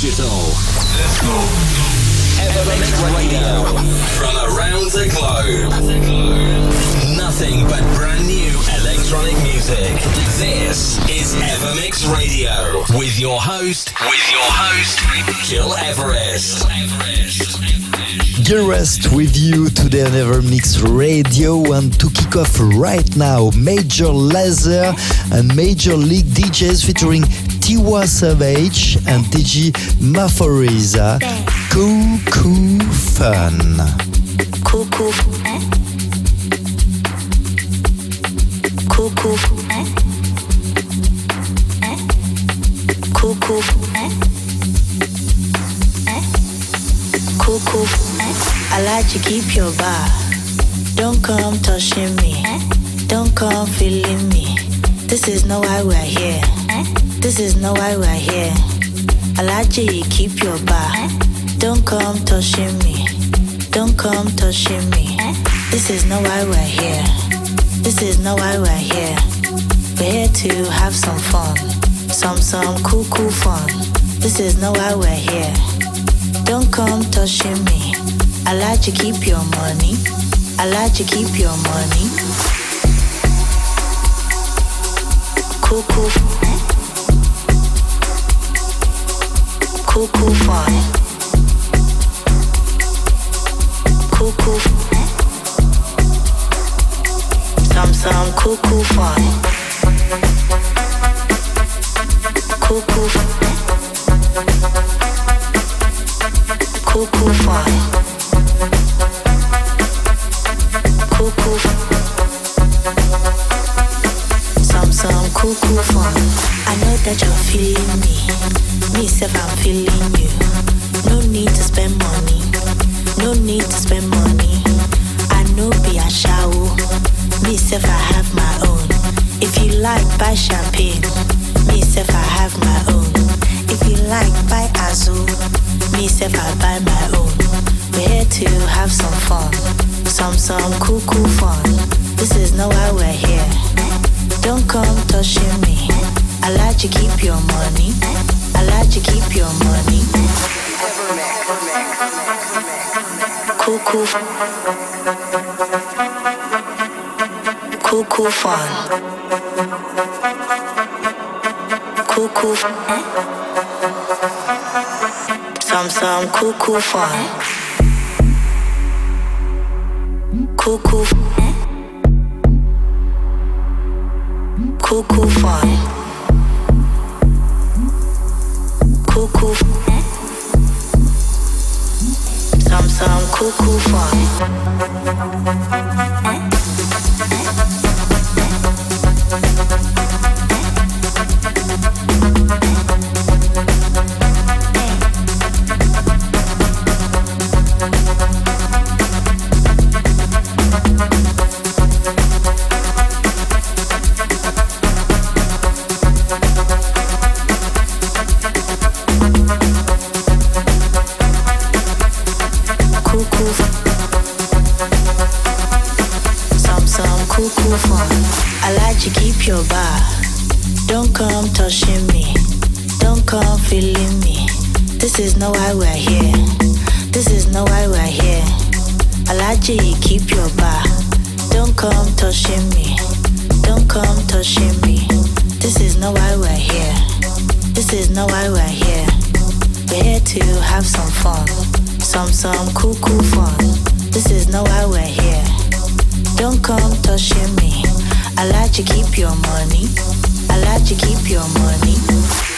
digital. Let's go. Radio. From around the globe. Nothing but brand new electronic music. This is Evermix Radio. With your host, with your host, Gil Everest. Gil Everest with you today on Evermix Radio and to kick off right now, Major Lazer and Major League Djz featuring Tiwa Savage and DJ Maphorisa. Cuckoo Fun. Cuckoo. Cuckoo. Cuckoo. Cuckoo. I like to keep your bar. Don't come touching me. Don't come feeling me. This is not why we're here. This is not why we're here. I like you keep your bar. Don't come touching me. Don't come touching me. This is not why we're here. This is not why we're here. We're here to have some fun. Some some cool cool fun. This is not why we're here. Don't come touching me. I like to keep your money. I like to keep your money. Cool cool. Fun. Cool cool fun. Cool cool. Some some cool fun. Cool cool fun. Cool. Some some cool fun. I know that you're feeling me. Me self I'm feeling you. No need to spend money. No need to spend money. I know be a shower. Me self I have my own. If you like buy champagne. Me self I have my own. If you like buy Azul. Me self I buy my own. We're here to have some fun. Some some cool cool fun. This is not why we're here. Don't come touching me. I like to keep your money. I like to keep your money. Cool cool. Cool cool fun. Cool cool. Some some cool cool fun. Cool cool. Cool cool fun. Come touching me. Don't come feeling me. This is not why we're here. This is not why we're here. I like to keep your bar. Don't come touching me. Don't come touching me. This is not why we're here. This is not why we're here. We're here to have some fun. Some some cool cool fun. This is not why we're here. Don't come touching me. I like to keep your money. I like to keep your money.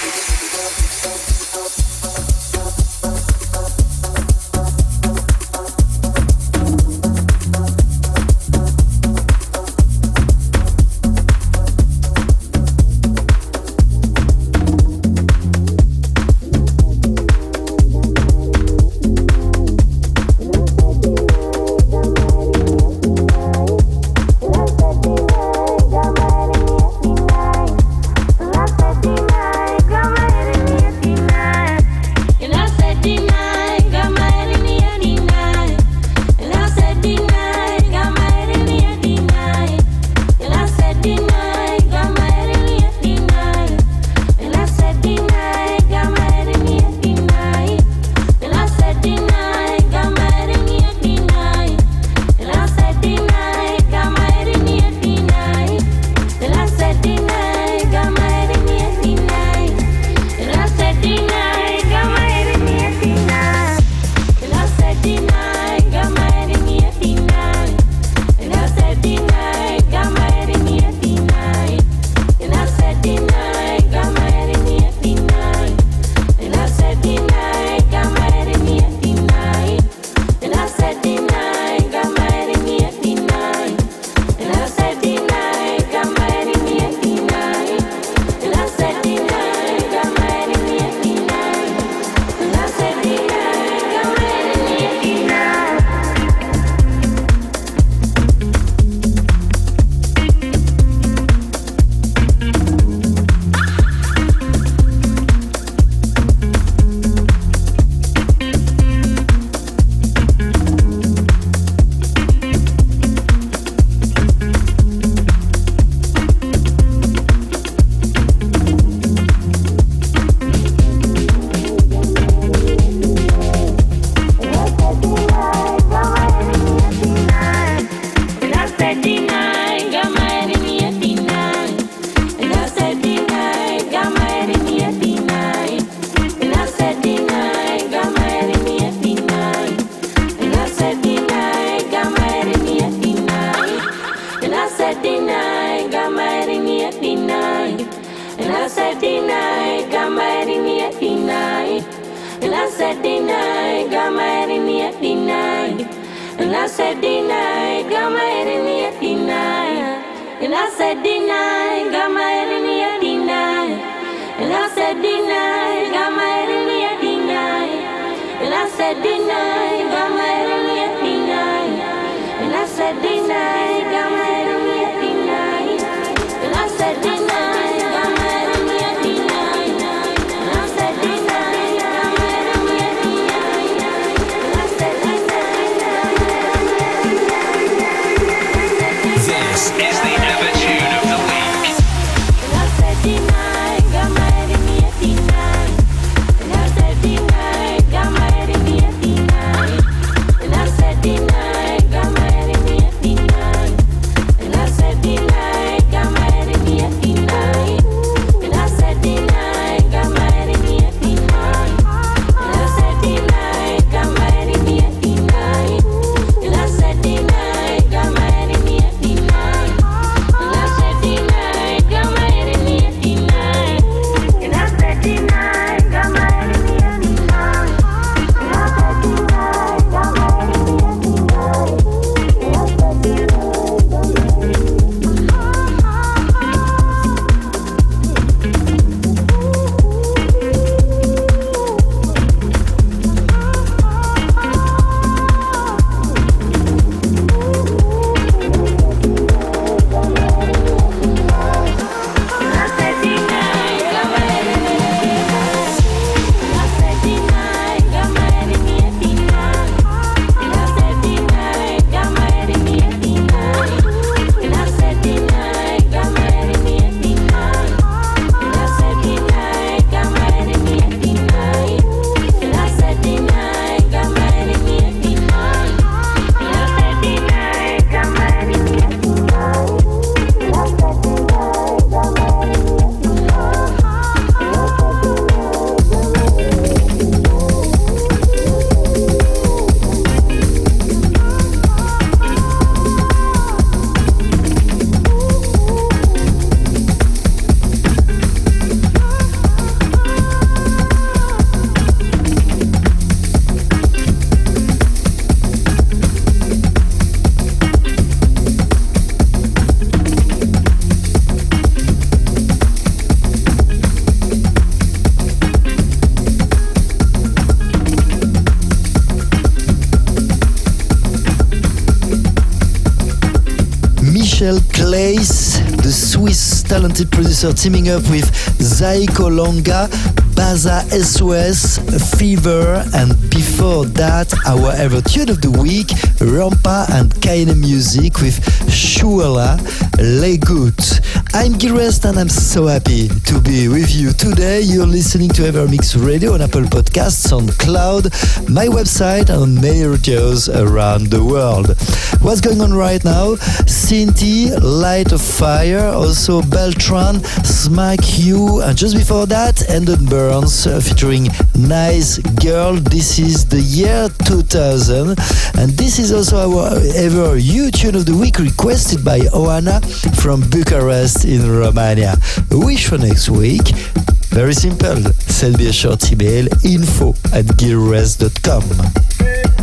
Talented producer teaming up with Zaiko Longa, Baza SOS, Fever, and before that, our ever tune of the week, Rampa and Keinemusik with Shuala Legut. I'm Gilrest and I'm so happy to be with you today. You're listening to Evermix Radio on Apple Podcasts, on Cloud, my website, and on many radios around the world. What's going on right now? Sinti, Light of Fire, also Beltran, Smack You, and just before that, Endon Burns uh, featuring Nice Girl. This is the year 2000, and this is also our ever you tune of the week requested by Oana from Bucharest in Romania. A wish for next week. Very simple. Send me a short email info at gearrest.com.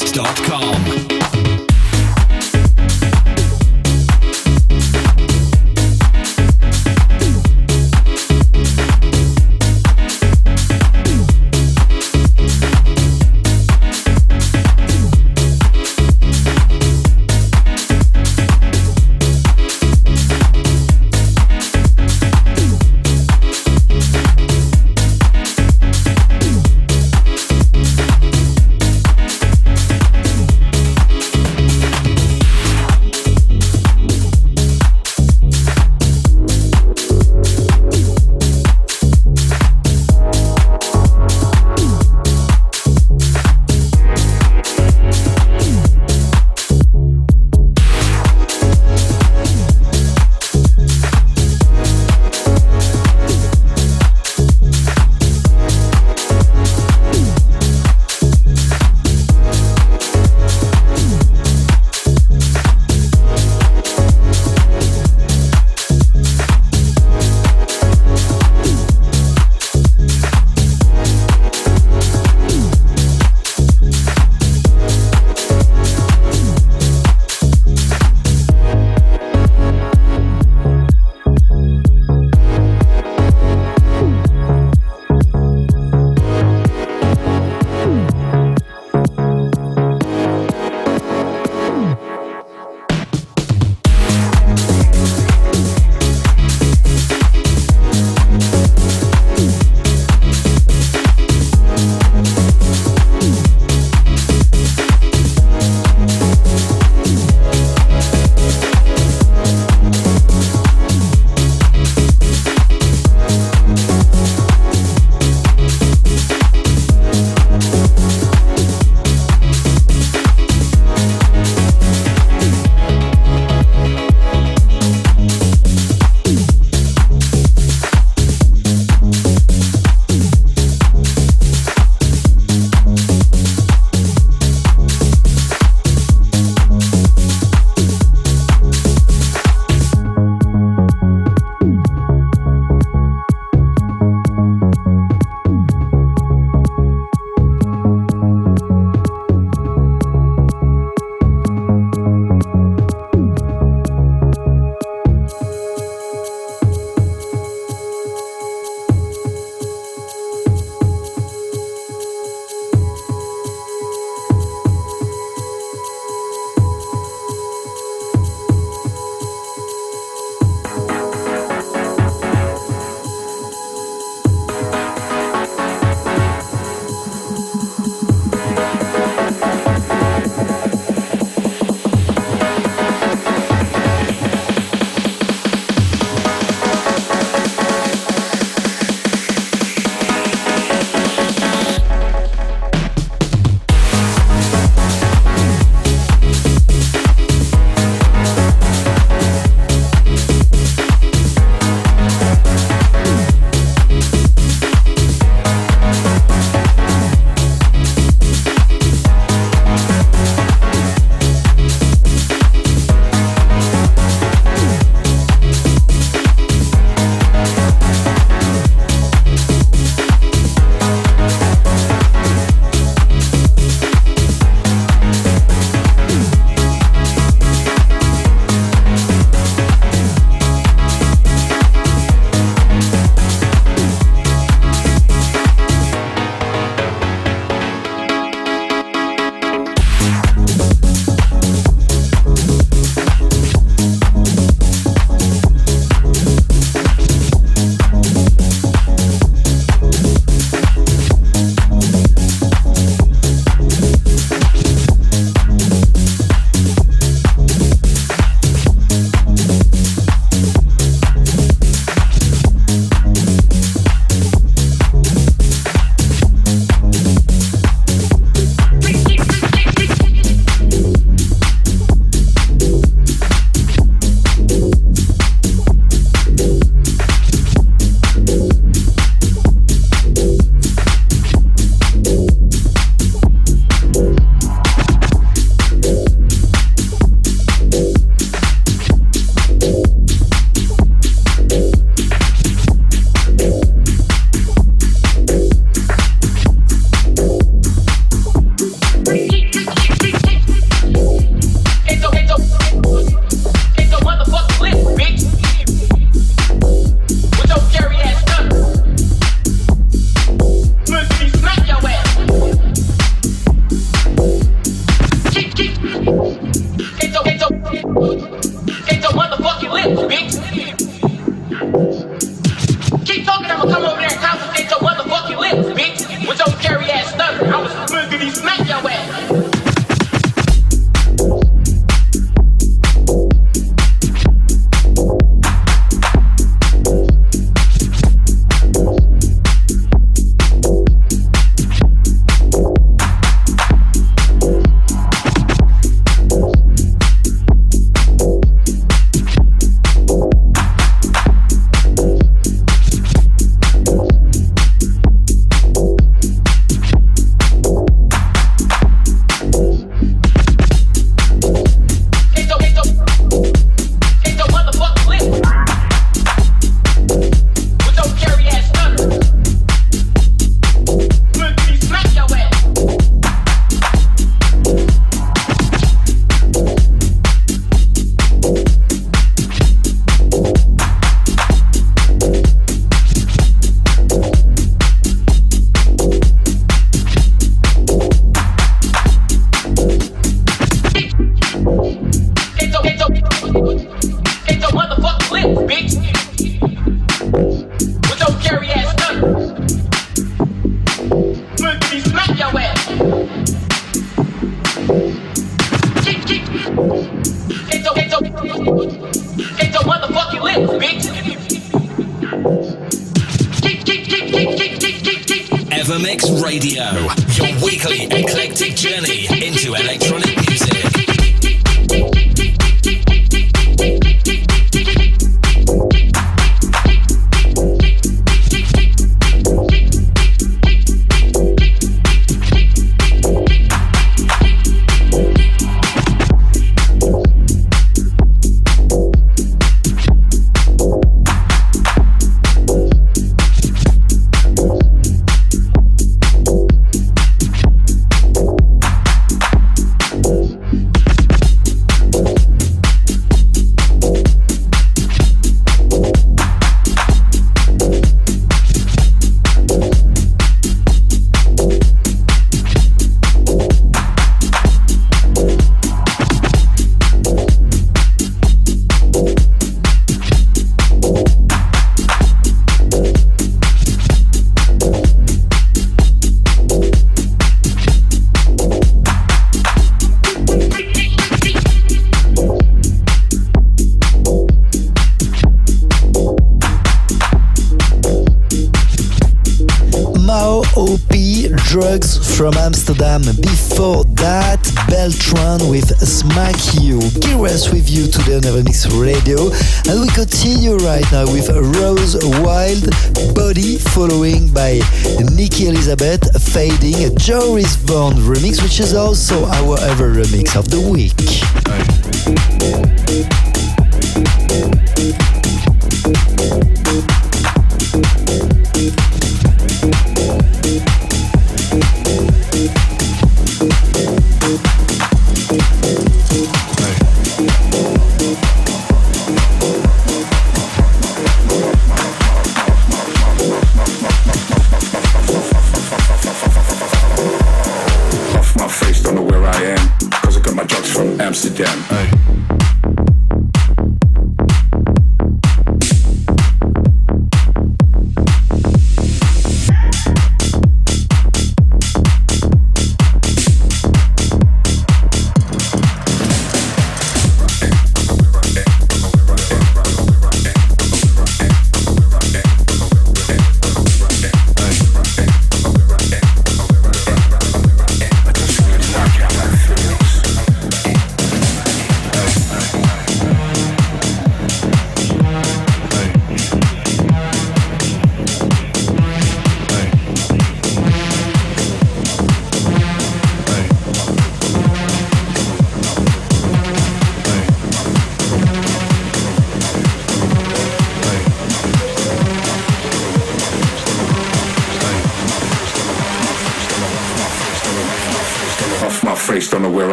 Podcast.com. from Amsterdam. Before that, Beltran with Smack You. Curious with you today on Evermix Radio. And we continue right now with Rose Wild Body, following by Nikki Elizabeth Fading, Joris Bond remix, which is also our ever remix of the week.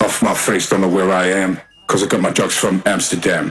Off my face, don't know where I am, cause I got my drugs from Amsterdam.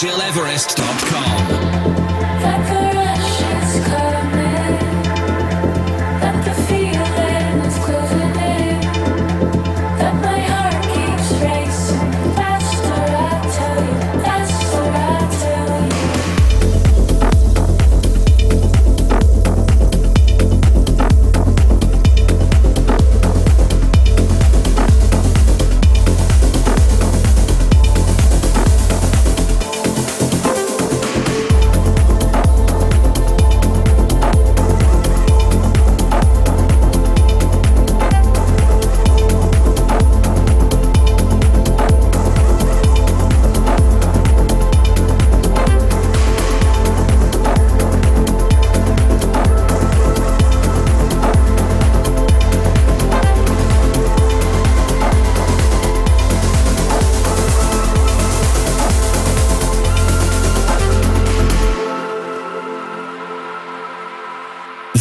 Gil Everest.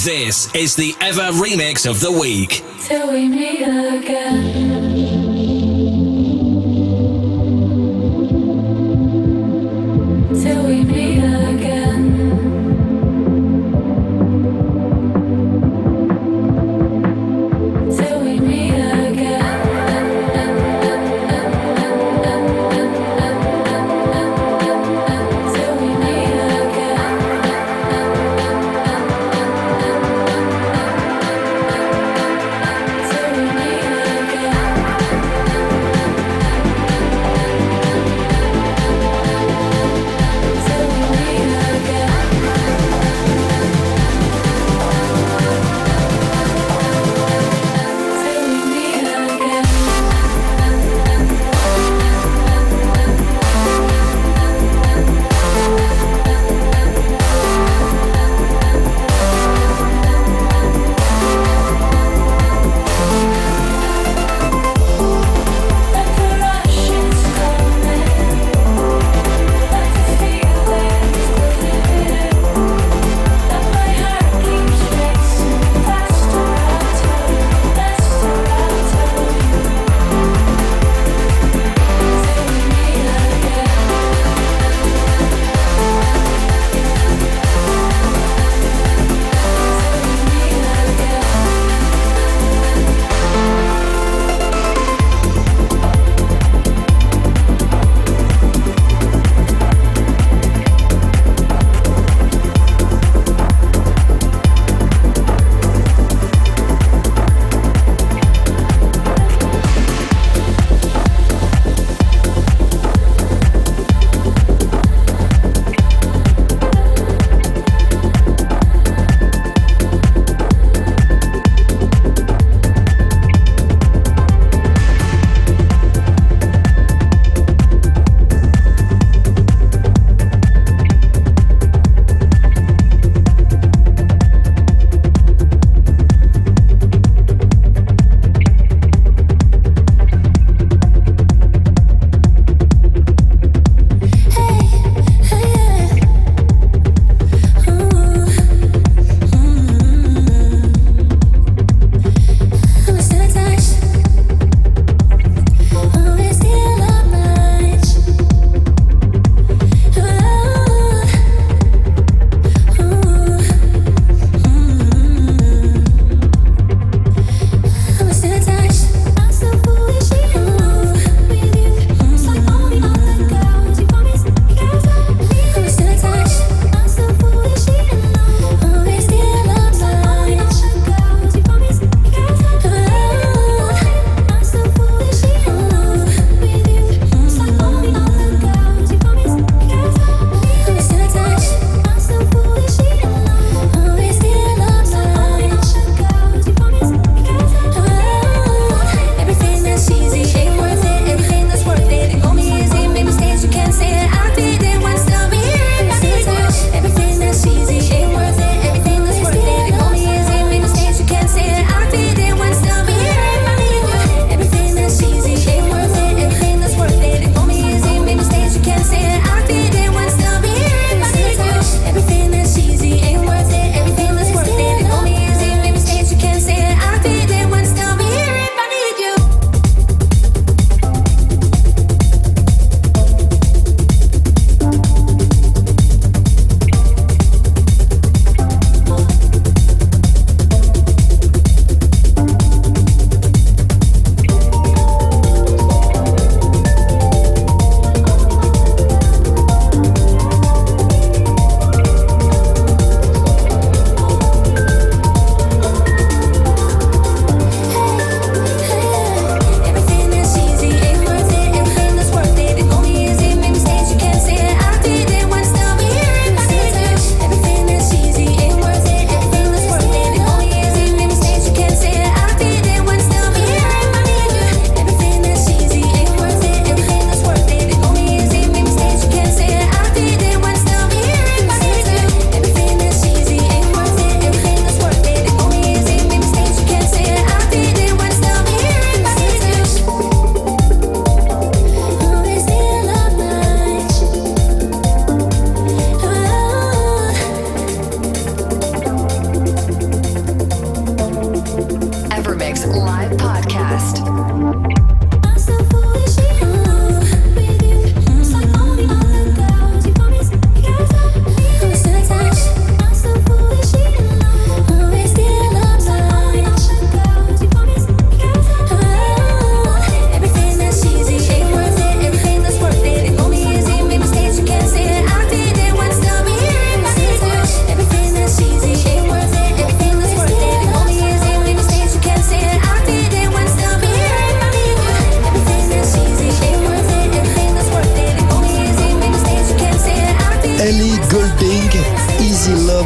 This is the Ever remix of the week. Till we meet again.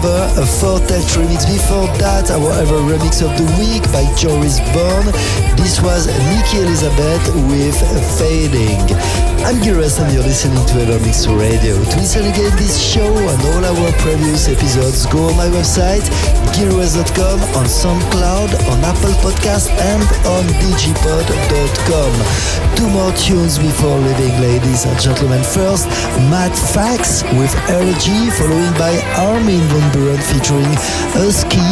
Lover, a Fortet remix. Before that, our ever remix of the week by Joris Bond. This was Nikki Elizabeth with Fading. I'm Gires and you're listening to Evermix Radio. To listen again this show and all our previous episodes, go on my website, gires.com, on SoundCloud, on Apple Podcast and on digipod.com. Two more tunes before leaving, ladies and gentlemen. First, Matt Fax with Energy, following by Armin van Buuren featuring Husky,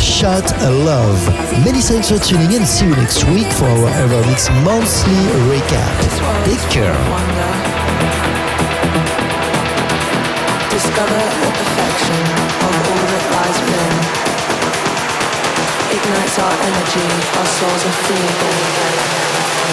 Shot a Love. Many thanks for tuning in. See you next week for our Evermix monthly recap. Take care. Discover the perfection of all that lies within. Ignites our energy, our souls are free again.